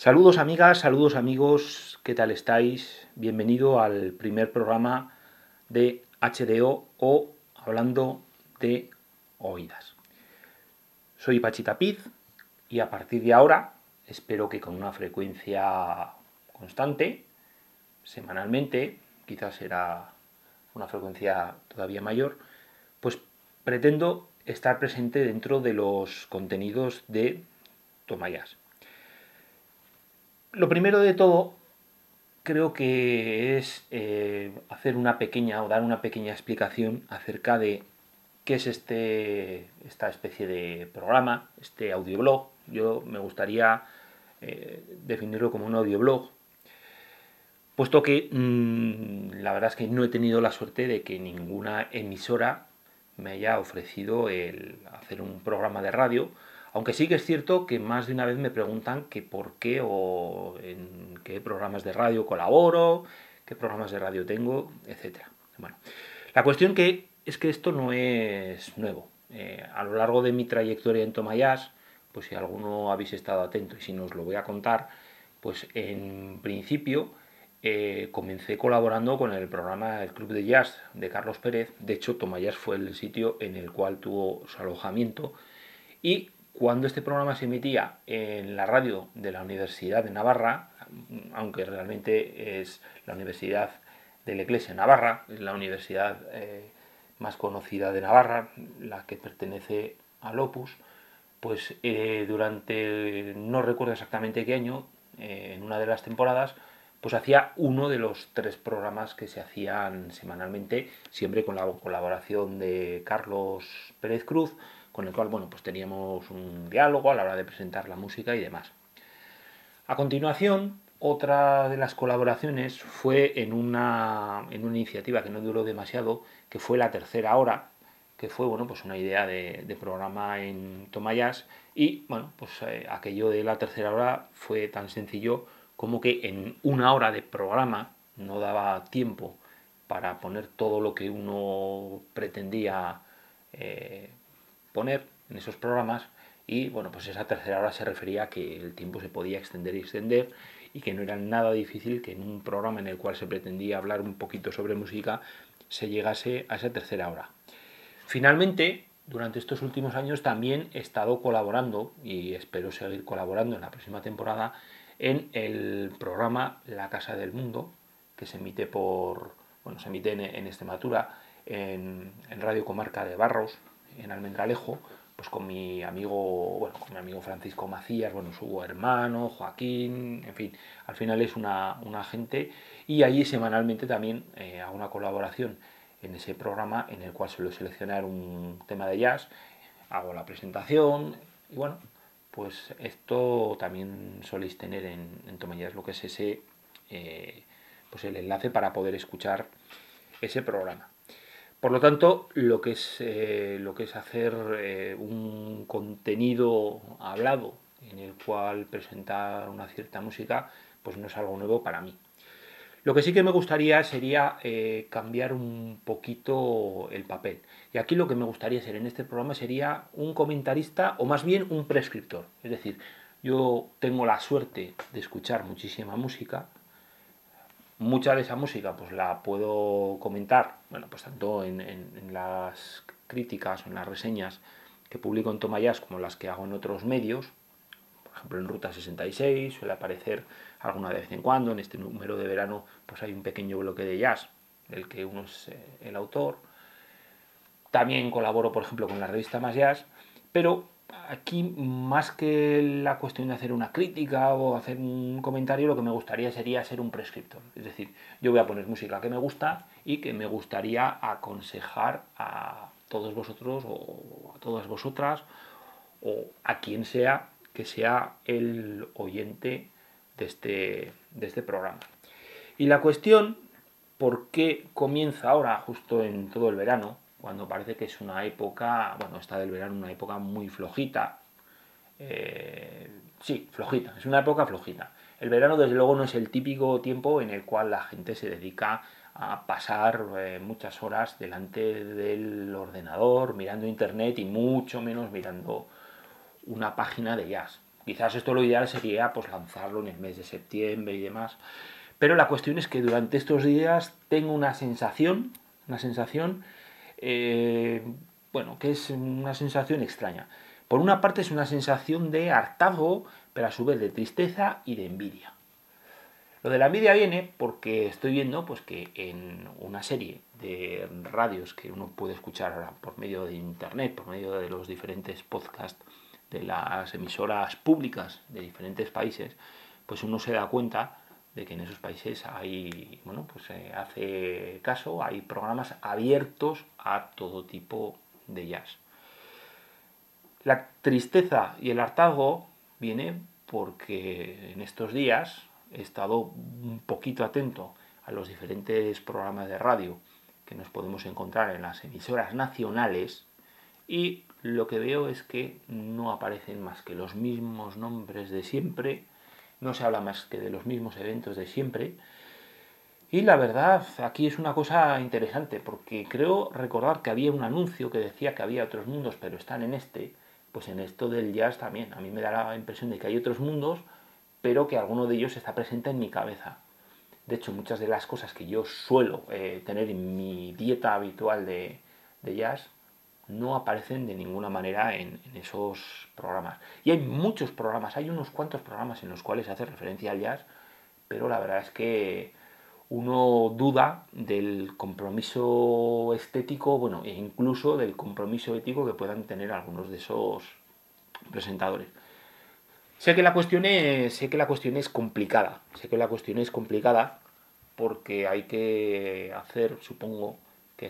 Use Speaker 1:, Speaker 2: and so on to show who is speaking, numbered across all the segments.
Speaker 1: Saludos amigas, saludos amigos, ¿qué tal estáis? Bienvenido al primer programa de HDO o hablando de oídas. Soy Pachita Piz y a partir de ahora espero que con una frecuencia constante, semanalmente, quizás será una frecuencia todavía mayor, pues pretendo estar presente dentro de los contenidos de Tomayas. Lo primero de todo, creo que es eh, hacer una pequeña o dar una pequeña explicación acerca de qué es este, esta especie de programa, este audioblog. Yo me gustaría eh, definirlo como un audioblog, puesto que mm, la verdad es que no he tenido la suerte de que ninguna emisora me haya ofrecido el hacer un programa de radio aunque sí que es cierto que más de una vez me preguntan que por qué o en qué programas de radio colaboro, qué programas de radio tengo, etc. Bueno, la cuestión que es que esto no es nuevo. Eh, a lo largo de mi trayectoria en Tomayas, pues si alguno habéis estado atento y si no os lo voy a contar, pues en principio eh, comencé colaborando con el programa El Club de Jazz de Carlos Pérez. De hecho, Tomayas fue el sitio en el cual tuvo su alojamiento y cuando este programa se emitía en la radio de la Universidad de Navarra, aunque realmente es la Universidad de la Iglesia Navarra, es la universidad eh, más conocida de Navarra, la que pertenece al Opus, pues eh, durante, no recuerdo exactamente qué año, eh, en una de las temporadas, pues hacía uno de los tres programas que se hacían semanalmente, siempre con la colaboración de Carlos Pérez Cruz, con el cual bueno, pues teníamos un diálogo a la hora de presentar la música y demás. A continuación, otra de las colaboraciones fue en una, en una iniciativa que no duró demasiado, que fue la tercera hora, que fue bueno, pues una idea de, programa en Tomayas y bueno, pues eh, aquello de la tercera hora fue tan sencillo como que en una hora de programa no daba tiempo para poner todo lo que uno pretendía eh, poner en esos programas y bueno, pues esa tercera hora se refería a que el tiempo se podía extender y extender y que no era nada difícil que en un programa en el cual se pretendía hablar un poquito sobre música se llegase a esa tercera hora. Finalmente, durante estos últimos años también he estado colaborando y espero seguir colaborando en la próxima temporada en el programa La Casa del Mundo que se emite por bueno se emite en, en en Radio Comarca de Barros en Almendralejo, pues con mi amigo, bueno, con mi amigo Francisco Macías, bueno, su hermano, Joaquín, en fin, al final es una, una gente y allí semanalmente también eh, hago una colaboración en ese programa en el cual suelo seleccionar un tema de jazz, hago la presentación y bueno, pues esto también soléis tener en, en lo que es ese, eh, pues el enlace para poder escuchar ese programa. Por lo tanto, lo que es, eh, lo que es hacer eh, un contenido hablado en el cual presentar una cierta música, pues no es algo nuevo para mí. Lo que sí que me gustaría sería eh, cambiar un poquito el papel. Y aquí lo que me gustaría ser en este programa sería un comentarista o más bien un prescriptor. Es decir, yo tengo la suerte de escuchar muchísima música, Mucha de esa música pues la puedo comentar, bueno, pues tanto en, las críticas o en las reseñas que publico en Tomayas como las que hago en otros medios, por ejemplo en Ruta 66 suele aparecer alguna vez en cuando, en este número de verano pues hay un pequeño bloque de jazz del que uno es eh, el autor. También colaboro, por ejemplo, con la revista Más Jazz, pero aquí más que la cuestión de hacer una crítica o hacer un comentario, lo que me gustaría sería ser un prescriptor. Es decir, yo voy a poner música que me gusta y que me gustaría aconsejar a todos vosotros o a todas vosotras o a quien sea que sea el oyente de este, de este programa. Y la cuestión, ¿por qué comienza ahora, justo en todo el verano? Cuando parece que es una época, bueno, está del verano una época muy flojita. Eh, sí, flojita, es una época flojita. El verano, desde luego, no es el típico tiempo en el cual la gente se dedica a pasar eh, muchas horas delante del ordenador, mirando internet y mucho menos mirando una página de jazz. Quizás esto lo ideal sería pues lanzarlo en el mes de septiembre y demás. Pero la cuestión es que durante estos días tengo una sensación, una sensación, eh, bueno, que es una sensación extraña. Por una parte es una sensación de hartazgo, pero a su vez de tristeza y de envidia. Lo de la envidia viene porque estoy viendo pues, que en una serie de radios que uno puede escuchar por medio de internet, por medio de los diferentes podcasts de las emisoras públicas de diferentes países, pues uno se da cuenta de que en esos países hay, bueno, pues se hace caso, hay programas abiertos a todo tipo de jazz. La tristeza y el hartazgo viene porque en estos días he estado un poquito atento a los diferentes programas de radio que nos podemos encontrar en las emisoras nacionales y lo que veo es que no aparecen más que los mismos nombres de siempre, no se habla más que de los mismos eventos de siempre. Y la verdad, aquí es una cosa interesante, porque creo recordar que había un anuncio que decía que había otros mundos, pero están en este, pues en esto del jazz también. A mí me da la impresión de que hay otros mundos, pero que alguno de ellos está presente en mi cabeza. De hecho, muchas de las cosas que yo suelo eh, tener en mi dieta habitual de, jazz no aparecen de ninguna manera en, esos programas. Y hay muchos programas, hay unos cuantos programas en los cuales hace referencia al jazz, pero la verdad es que uno duda del compromiso estético, bueno, e incluso del compromiso ético que puedan tener algunos de esos presentadores. Sé que la cuestión es, sé que la cuestión es complicada, sé que la cuestión es complicada porque hay que hacer, supongo, que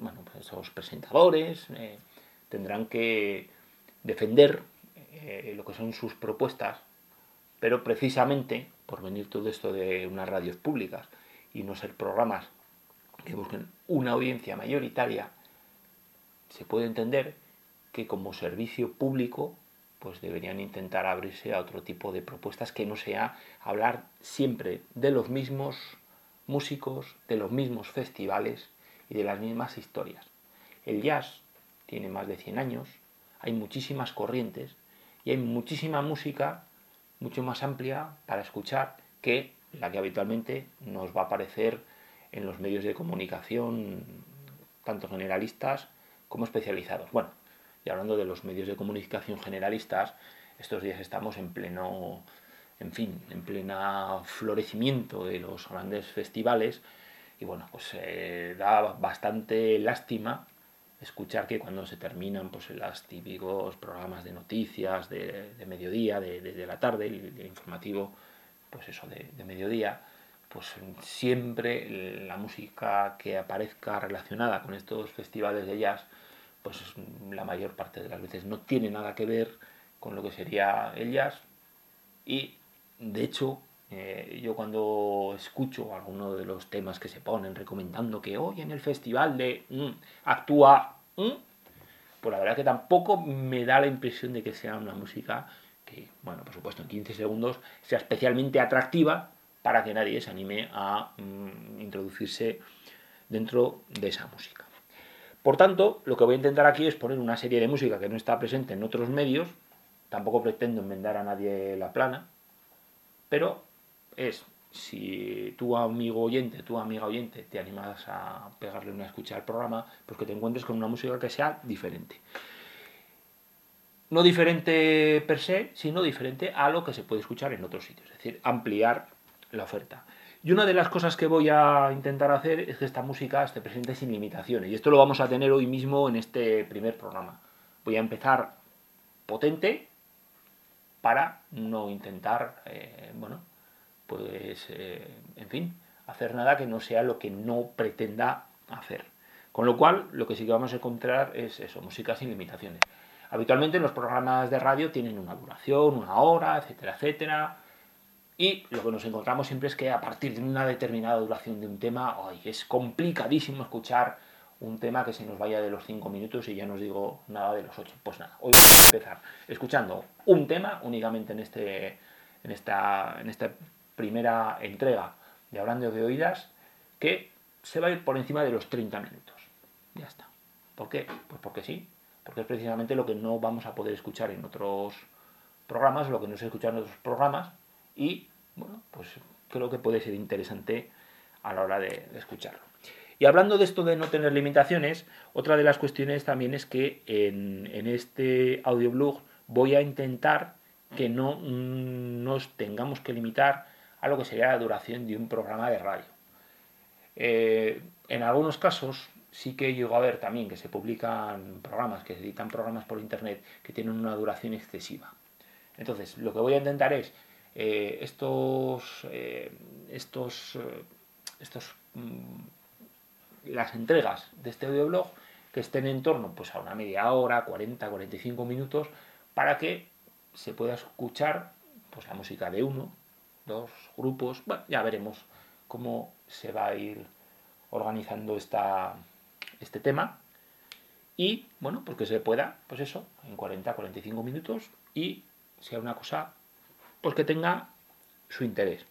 Speaker 1: bueno, pues esos presentadores eh, tendrán que defender eh, lo que son sus propuestas, pero precisamente por venir todo esto de unas radios públicas y no ser programas que busquen una audiencia mayoritaria, se puede entender que como servicio público pues deberían intentar abrirse a otro tipo de propuestas que no sea hablar siempre de los mismos músicos, de los mismos festivales y de las mismas historias. El jazz tiene más de 100 años, hay muchísimas corrientes y hay muchísima música mucho más amplia para escuchar que la que habitualmente nos va a aparecer en los medios de comunicación, tanto generalistas como especializados. Bueno, y hablando de los medios de comunicación generalistas, estos días estamos en pleno, en fin, en plena florecimiento de los grandes festivales. Y bueno, pues eh, da bastante lástima escuchar que cuando se terminan pues los típicos programas de noticias de, mediodía, de, la tarde, el, informativo, pues eso, de, de mediodía, pues siempre la música que aparezca relacionada con estos festivales de jazz pues la mayor parte de las veces no tiene nada que ver con lo que sería el jazz. Y de hecho eh, yo cuando escucho alguno de los temas que se ponen recomendando que hoy en el festival de mm, actúa mm, pues la verdad que tampoco me da la impresión de que sea una música que, bueno, por supuesto en 15 segundos sea especialmente atractiva para que nadie se anime a mm, introducirse dentro de esa música. Por tanto, lo que voy a intentar aquí es poner una serie de música que no está presente en otros medios, tampoco pretendo enmendar a nadie la plana, pero es, si tu amigo oyente, tu amiga oyente, te animas a pegarle una escucha al programa, pues que te encuentres con una música que sea diferente. No diferente per se, sino diferente a lo que se puede escuchar en otros sitios, es decir, ampliar la oferta. Y una de las cosas que voy a intentar hacer es que esta música esté presente sin limitaciones. Y esto lo vamos a tener hoy mismo en este primer programa. Voy a empezar potente para no intentar, eh, bueno, pues, eh, en fin, hacer nada que no sea lo que no pretenda hacer. Con lo cual, lo que sí que vamos a encontrar es eso, música sin limitaciones. Habitualmente los programas de radio tienen una duración, una hora, etcétera, etcétera y lo que nos encontramos siempre es que a partir de una determinada duración de un tema, es complicadísimo escuchar un tema que se nos vaya de los 5 minutos y ya nos digo nada de los 8. Pues nada, hoy vamos a empezar escuchando un tema únicamente en, este, en, esta, en esta primera entrega de Hablando de Oídas que se va a ir por encima de los 30 minutos. Ya está. ¿Por qué? Pues porque sí, porque es precisamente lo que no vamos a poder escuchar en otros programas, lo que no se escucha en otros programas y bueno, pues creo que puede ser interesante a la hora de, escucharlo. Y hablando de esto de no tener limitaciones, otra de las cuestiones también es que en, en este audioblog voy a intentar que no nos tengamos que limitar a lo que sería la duración de un programa de radio. Eh, en algunos casos sí que llego a ver también que se publican programas, que se editan programas por internet que tienen una duración excesiva. Entonces, lo que voy a intentar es eh, estos, eh, estos, estos mm, las entregas de este audioblog que estén en torno pues, a una media hora, 40, 45 minutos, para que se pueda escuchar pues, la música de uno, dos grupos, bueno, ya veremos cómo se va a ir organizando esta, este tema y bueno, porque se pueda, pues eso, en 40-45 minutos y sea una cosa pues que tenga su interés.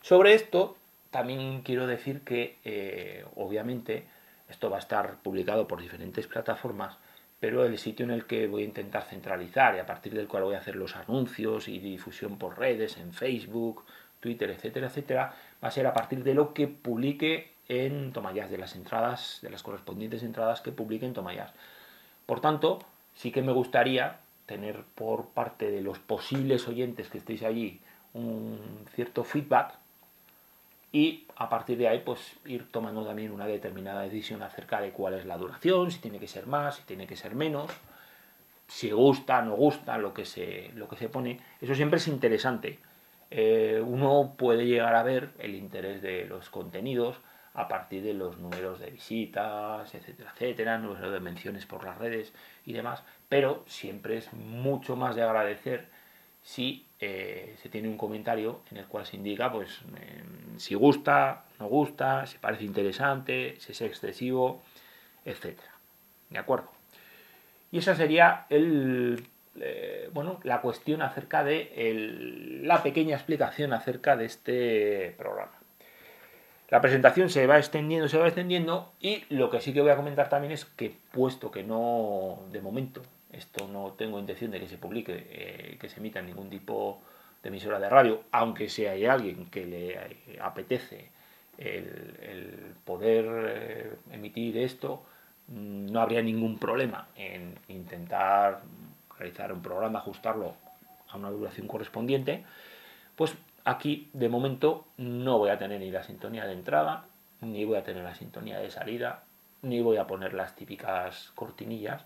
Speaker 1: Sobre esto también quiero decir que eh, obviamente esto va a estar publicado por diferentes plataformas pero el sitio en el que voy a intentar centralizar y a partir del cual voy a hacer los anuncios y difusión por redes, en Facebook, Twitter, etcétera, etcétera, va a ser a partir de lo que publique en Tomayas, de las entradas, de las correspondientes entradas que publique en Tomayas. Por tanto, sí que me gustaría tener por parte de los posibles oyentes que estéis allí un cierto feedback y a partir de ahí pues ir tomando también una determinada decisión acerca de cuál es la duración, si tiene que ser más, si tiene que ser menos, si gusta, no gusta, lo que se, lo que se pone. Eso siempre es interesante. Eh, uno puede llegar a ver el interés de los contenidos a partir de los números de visitas, etcétera, etcétera, números de menciones por las redes y demás, pero siempre es mucho más de agradecer si eh, se tiene un comentario en el cual se indica pues em, si gusta, no gusta, si parece interesante, si es excesivo, etc. ¿De acuerdo? Y esa sería el, eh, bueno, la cuestión acerca de la pequeña explicación acerca de este programa. La presentación se va extendiendo, se va extendiendo y lo que sí que voy a comentar también es que puesto que no, de momento, esto no tengo intención de que se publique, eh, que se emita en ningún tipo de emisora de radio, aunque si hay alguien que le apetece el, poder eh, emitir esto, mm, no habría ningún problema en intentar realizar un programa, ajustarlo a una duración correspondiente, pues aquí de momento no voy a tener ni la sintonía de entrada, ni voy a tener la sintonía de salida, ni voy a poner las típicas cortinillas,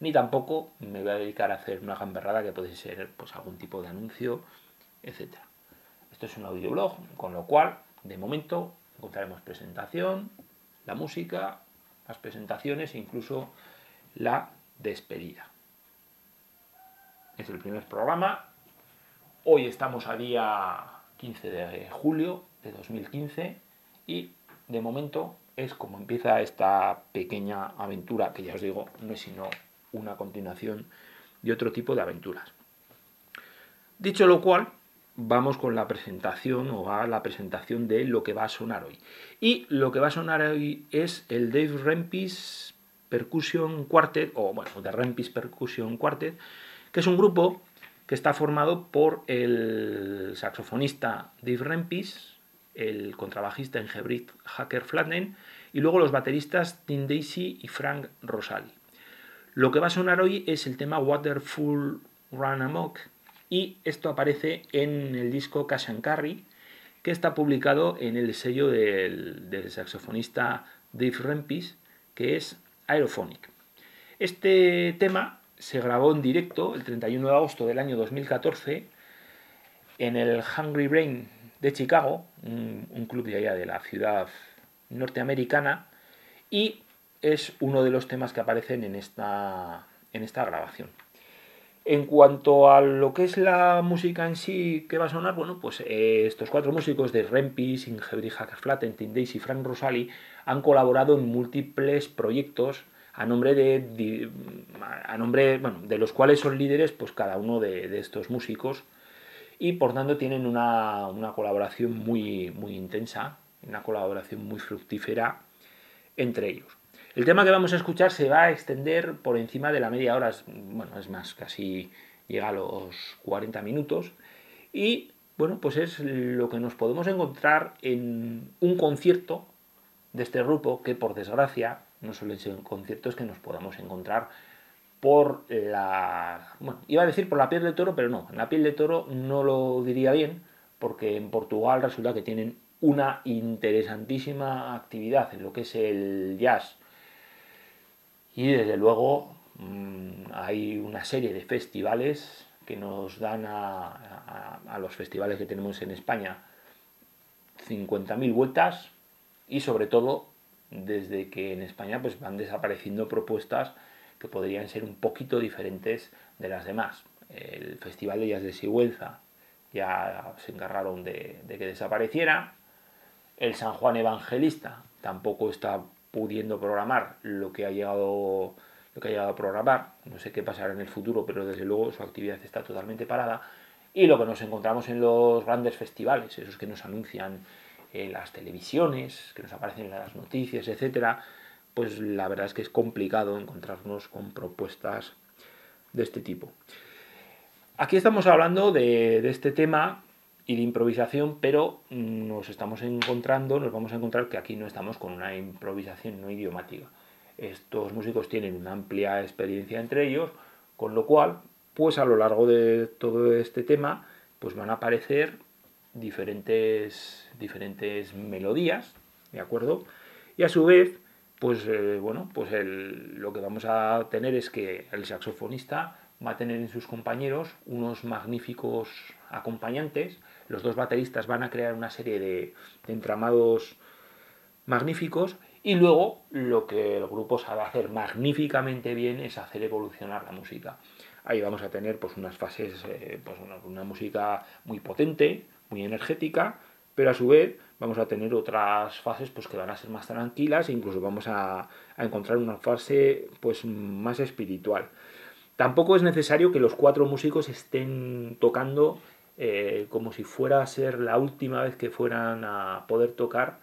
Speaker 1: ni tampoco me voy a dedicar a hacer una gamberrada que puede ser pues algún tipo de anuncio, etc. Esto es un audioblog, con lo cual, de momento, encontraremos presentación, la música, las presentaciones e incluso la despedida. Es el primer programa. Hoy estamos a día 15 de julio de 2015 y de momento es como empieza esta pequeña aventura que ya os digo no es sino una continuación de otro tipo de aventuras. Dicho lo cual, vamos con la presentación o a la presentación de lo que va a sonar hoy. Y lo que va a sonar hoy es el Dave Rempis Percussion Quartet, o bueno, de Rempis Percussion Quartet, que es un grupo que está formado por el saxofonista Dave Rempis, el contrabajista Engebrit Hacker Flatten y luego los bateristas Tim Daisy y Frank Rosali. Lo que va a sonar hoy es el tema Waterful Run Amok y esto aparece en el disco Cash and Carry que está publicado en el sello del, saxofonista Dave Rempis que es Aerophonic. Este tema se grabó en directo el 31 de agosto del año 2014 en el Hungry Brain de Chicago, un, un club de allá de la ciudad norteamericana, y es uno de los temas que aparecen en esta, en esta grabación. En cuanto a lo que es la música en sí que va a sonar, bueno, pues eh, estos cuatro músicos de Rempis, Ingebri Hackerflatten, Tim Daisy y Frank Rosali han colaborado en múltiples proyectos a nombre de, a nombre, bueno, de los cuales son líderes pues cada uno de, estos músicos y por tanto tienen una, una colaboración muy, muy intensa, una colaboración muy fructífera entre ellos. El tema que vamos a escuchar se va a extender por encima de la media hora, bueno, es más, casi llega a los 40 minutos y bueno, pues es lo que nos podemos encontrar en un concierto de este grupo que por desgracia no suelen ser conciertos que nos podamos encontrar por la... Bueno, iba a decir por la piel de toro, pero no, la piel de toro no lo diría bien, porque en Portugal resulta que tienen una interesantísima actividad en lo que es el jazz. Y desde luego mm, hay una serie de festivales que nos dan a, los festivales que tenemos en España 50.000 vueltas y sobre todo desde que en España pues van desapareciendo propuestas que podrían ser un poquito diferentes de las demás. El Festival de Jazz de Sigüenza ya se encargaron de, que desapareciera. El San Juan Evangelista tampoco está pudiendo programar lo que ha llegado lo que ha llegado a programar. No sé qué pasará en el futuro, pero desde luego su actividad está totalmente parada. Y lo que nos encontramos en los grandes festivales, esos que nos anuncian en las televisiones, que nos aparecen en las noticias, etcétera, pues la verdad es que es complicado encontrarnos con propuestas de este tipo. Aquí estamos hablando de, este tema y de improvisación, pero nos estamos encontrando, nos vamos a encontrar que aquí no estamos con una improvisación no idiomática. Estos músicos tienen una amplia experiencia entre ellos, con lo cual, pues a lo largo de todo este tema, pues van a aparecer diferentes, diferentes melodías, ¿de acuerdo? Y a su vez, pues eh, bueno, pues lo que vamos a tener es que el saxofonista va a tener en sus compañeros unos magníficos acompañantes, los dos bateristas van a crear una serie de, entramados magníficos y luego lo que el grupo sabe hacer magníficamente bien es hacer evolucionar la música. Ahí vamos a tener pues unas fases, eh, pues una música muy potente, muy energética, pero a su vez vamos a tener otras fases pues, que van a ser más tranquilas e incluso vamos a, encontrar una fase pues, más espiritual. Tampoco es necesario que los cuatro músicos estén tocando eh, como si fuera a ser la última vez que fueran a poder tocar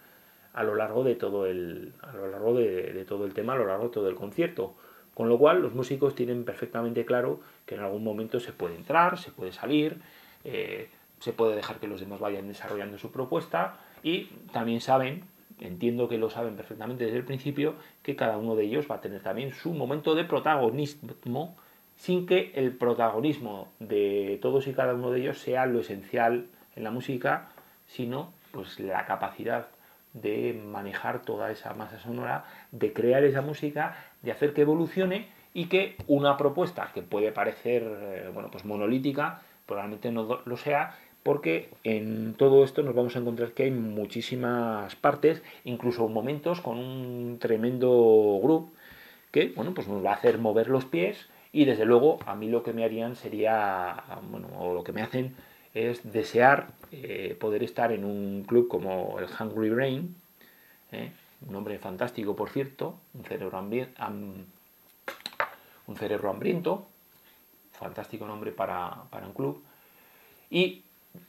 Speaker 1: a lo largo de todo el, a lo largo de, todo el tema, a lo largo de todo el concierto. Con lo cual los músicos tienen perfectamente claro que en algún momento se puede entrar, se puede salir, eh, se puede dejar que los demás vayan desarrollando su propuesta y también saben, entiendo que lo saben perfectamente desde el principio, que cada uno de ellos va a tener también su momento de protagonismo sin que el protagonismo de todos y cada uno de ellos sea lo esencial en la música, sino pues la capacidad de manejar toda esa masa sonora, de crear esa música, de hacer que evolucione y que una propuesta que puede parecer eh, bueno, pues monolítica, probablemente no lo sea, porque en todo esto nos vamos a encontrar que hay muchísimas partes, incluso momentos con un tremendo groove que bueno, pues nos va a hacer mover los pies y desde luego a mí lo que me harían sería, bueno, o lo que me hacen es desear eh, poder estar en un club como el Hungry Brain, ¿eh? un nombre fantástico por cierto, un cerebro, un cerebro hambriento, fantástico nombre para, para un club, y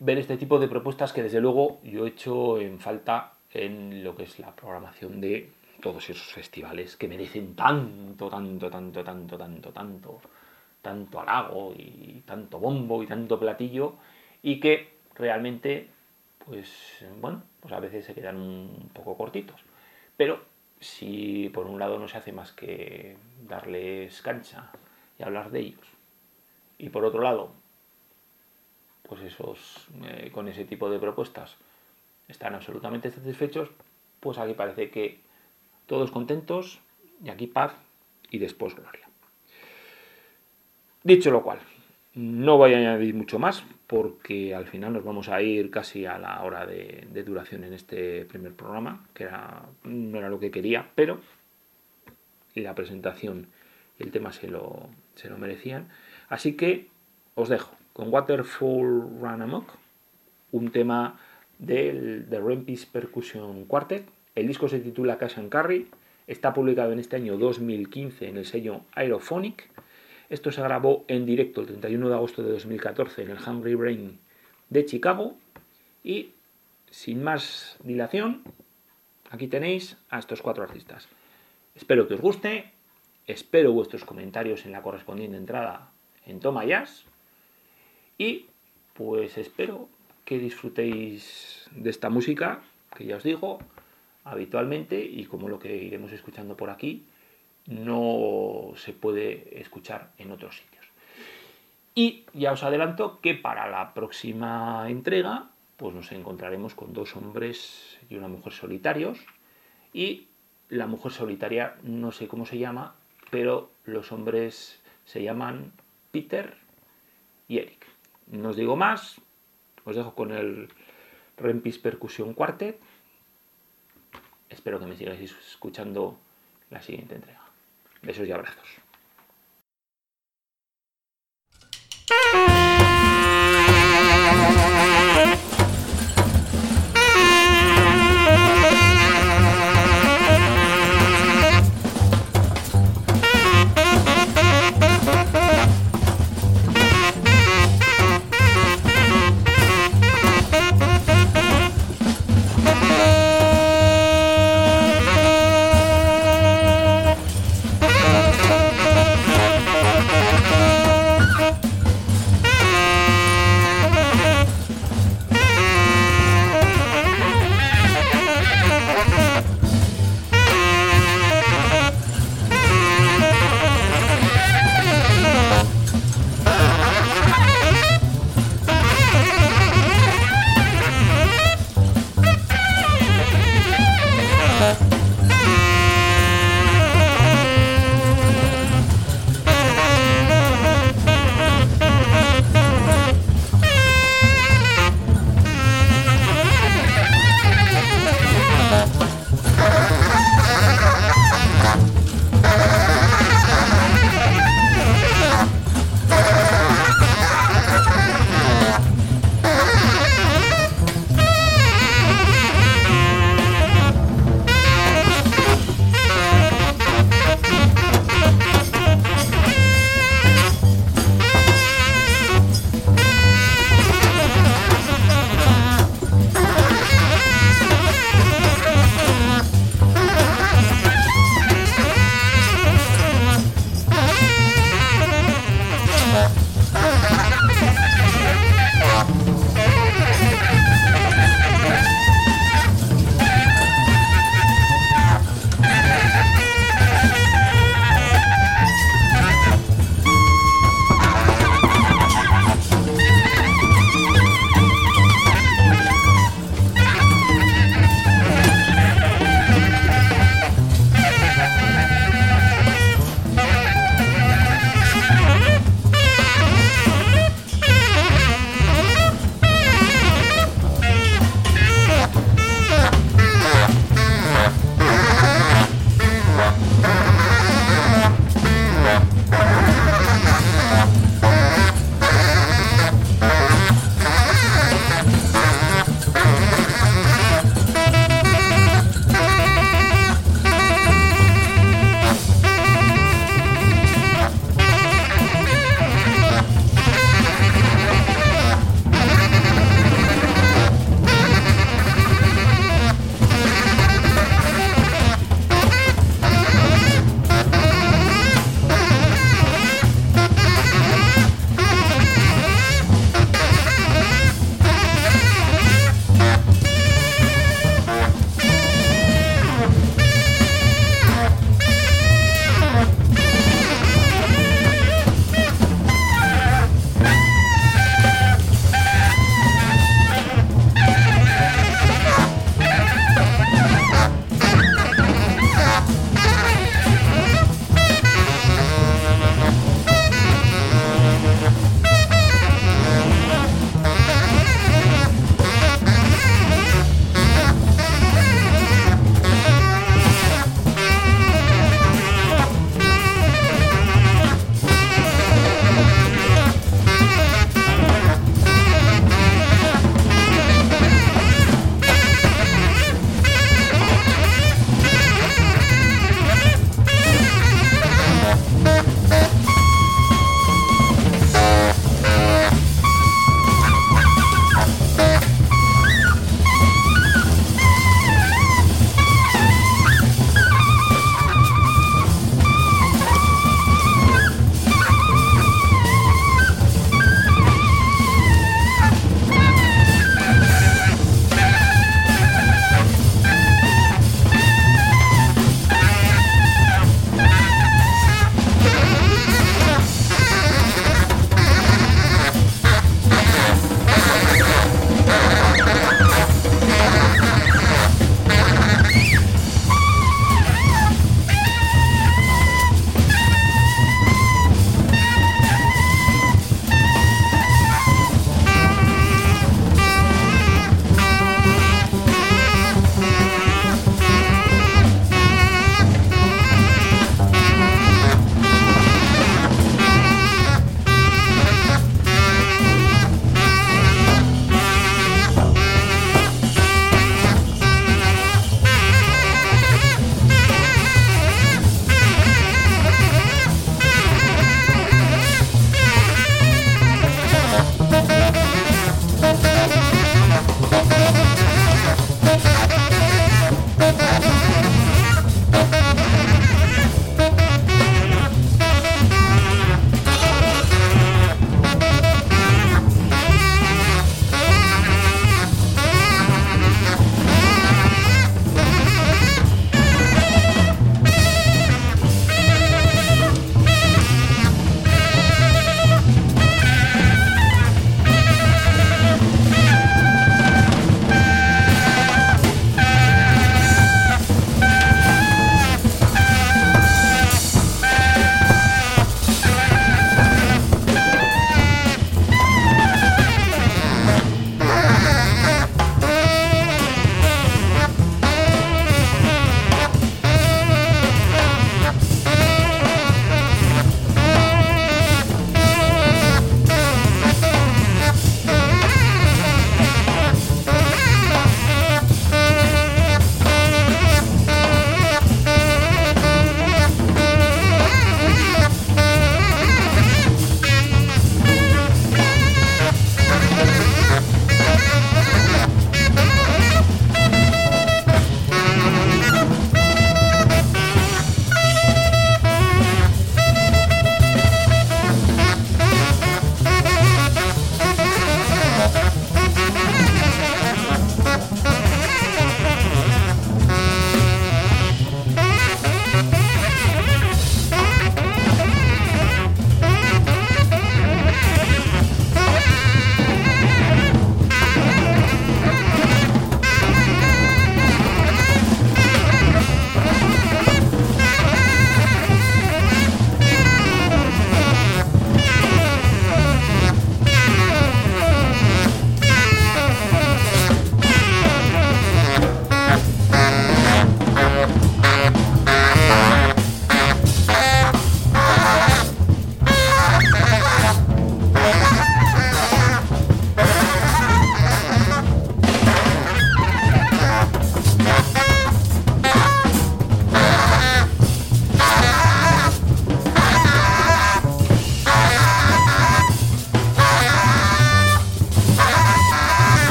Speaker 1: ver este tipo de propuestas que desde luego yo he hecho en falta en lo que es la programación de todos esos festivales que merecen tanto, tanto, tanto, tanto, tanto, tanto, tanto halago y tanto bombo y tanto platillo y que realmente, pues bueno, pues a veces se quedan un poco cortitos. Pero si por un lado no se hace más que darles cancha y hablar de ellos, y por otro lado pues esos, eh, con ese tipo de propuestas están absolutamente satisfechos, pues aquí parece que todos contentos y aquí paz y después gloria. Dicho lo cual, no voy a añadir mucho más porque al final nos vamos a ir casi a la hora de, duración en este primer programa, que no era lo que quería, pero la presentación y el tema se lo, se lo merecían. Así que os dejo con Waterfall Run Amok, un tema del The Rampage Percussion Quartet. El disco se titula Cash and Carry, está publicado en este año 2015 en el sello Aerophonic. Esto se grabó en directo el 31 de agosto de 2014 en el Hungry Brain de Chicago. Y sin más dilación, aquí tenéis a estos cuatro artistas. Espero que os guste, espero vuestros comentarios en la correspondiente entrada en Toma Jazz Y pues espero que disfrutéis de esta música, que ya os digo, habitualmente y como lo que iremos escuchando por aquí, no se puede escuchar en otros sitios. Y ya os adelanto que para la próxima entrega, pues nos encontraremos con dos hombres y una mujer solitarios. Y la mujer solitaria no sé cómo se llama, pero los hombres se llaman Peter y Eric. No os digo más, os dejo con el Rempis Percusión Quartet. Espero que me sigáis escuchando la siguiente entrega. Besos y abrazos.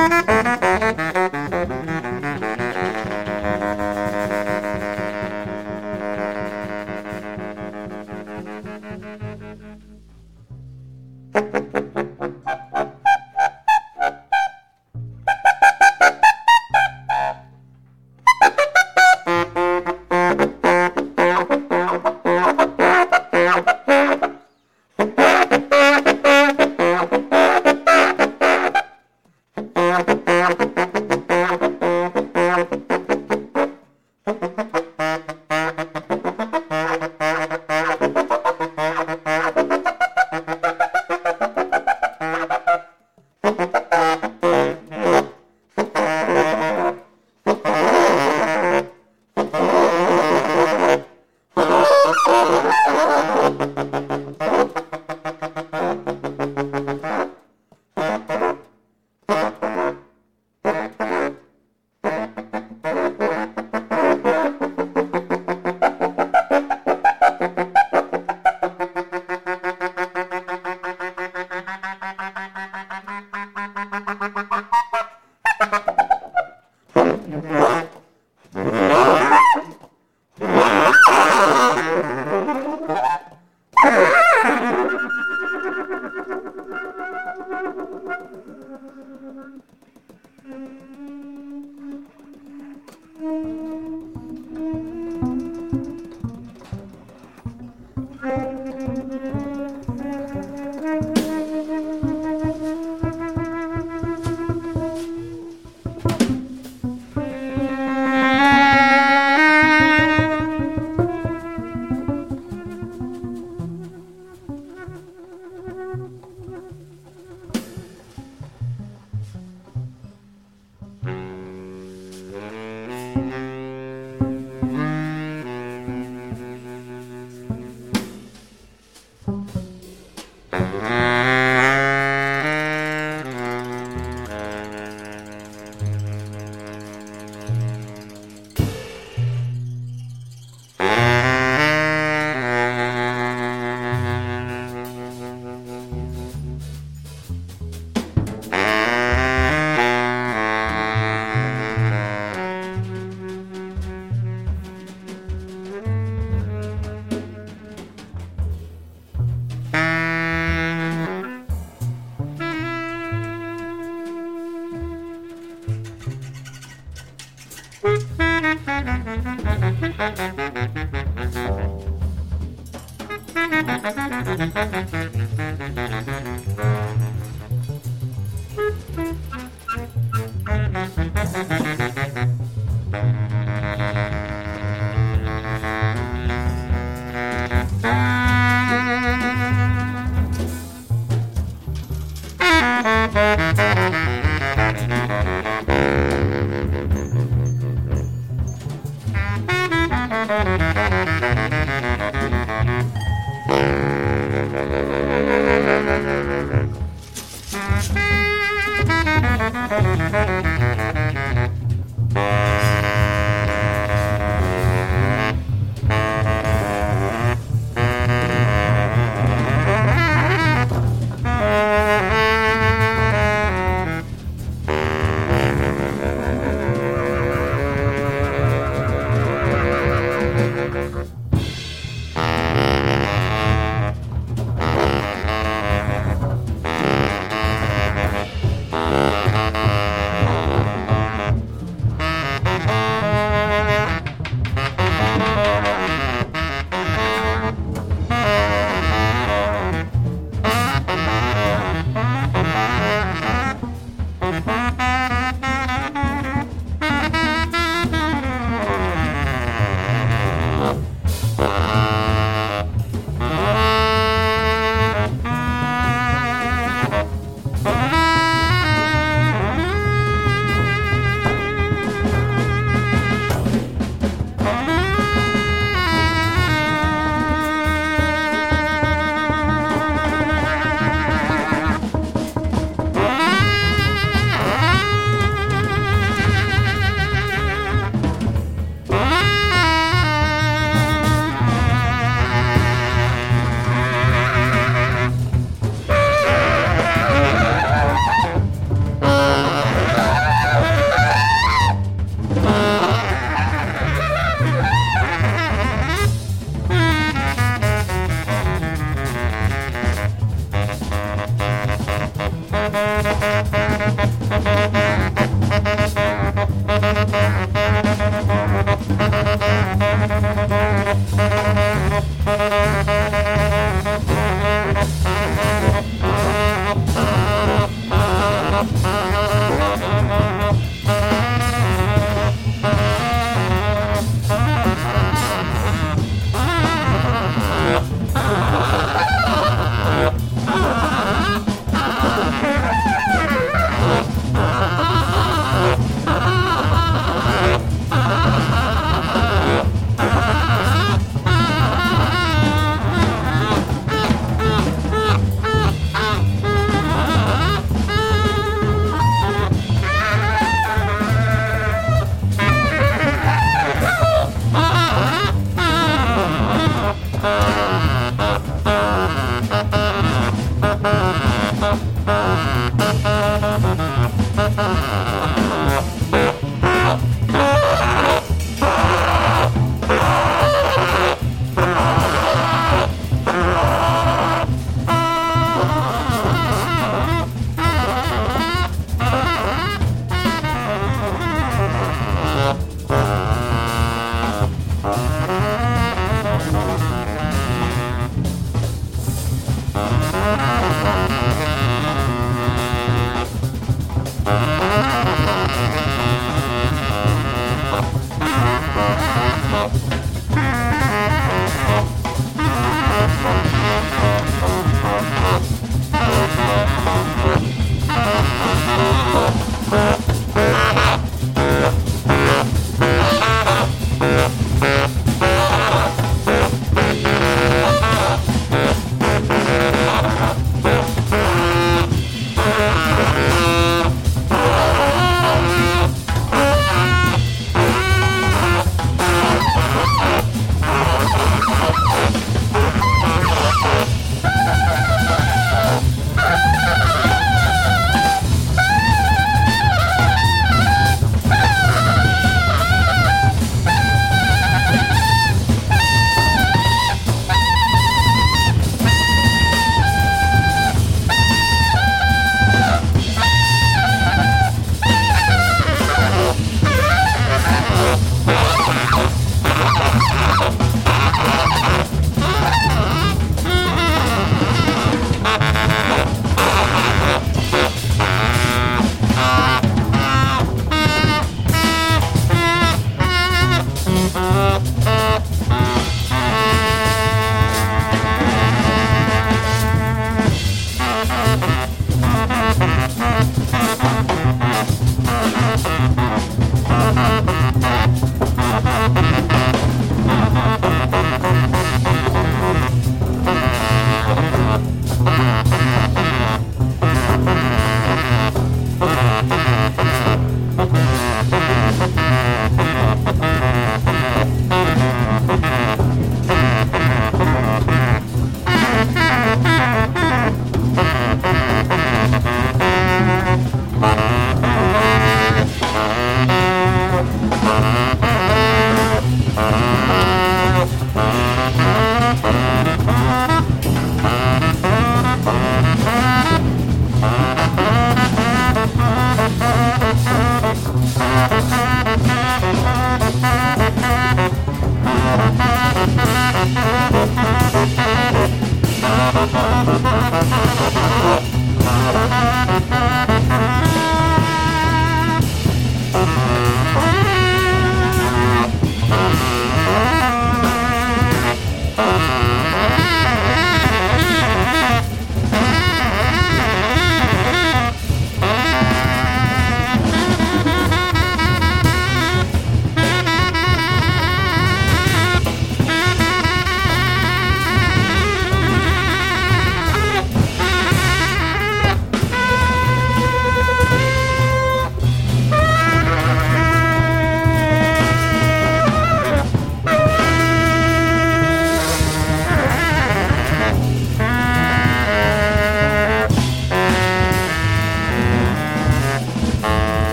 Speaker 2: Música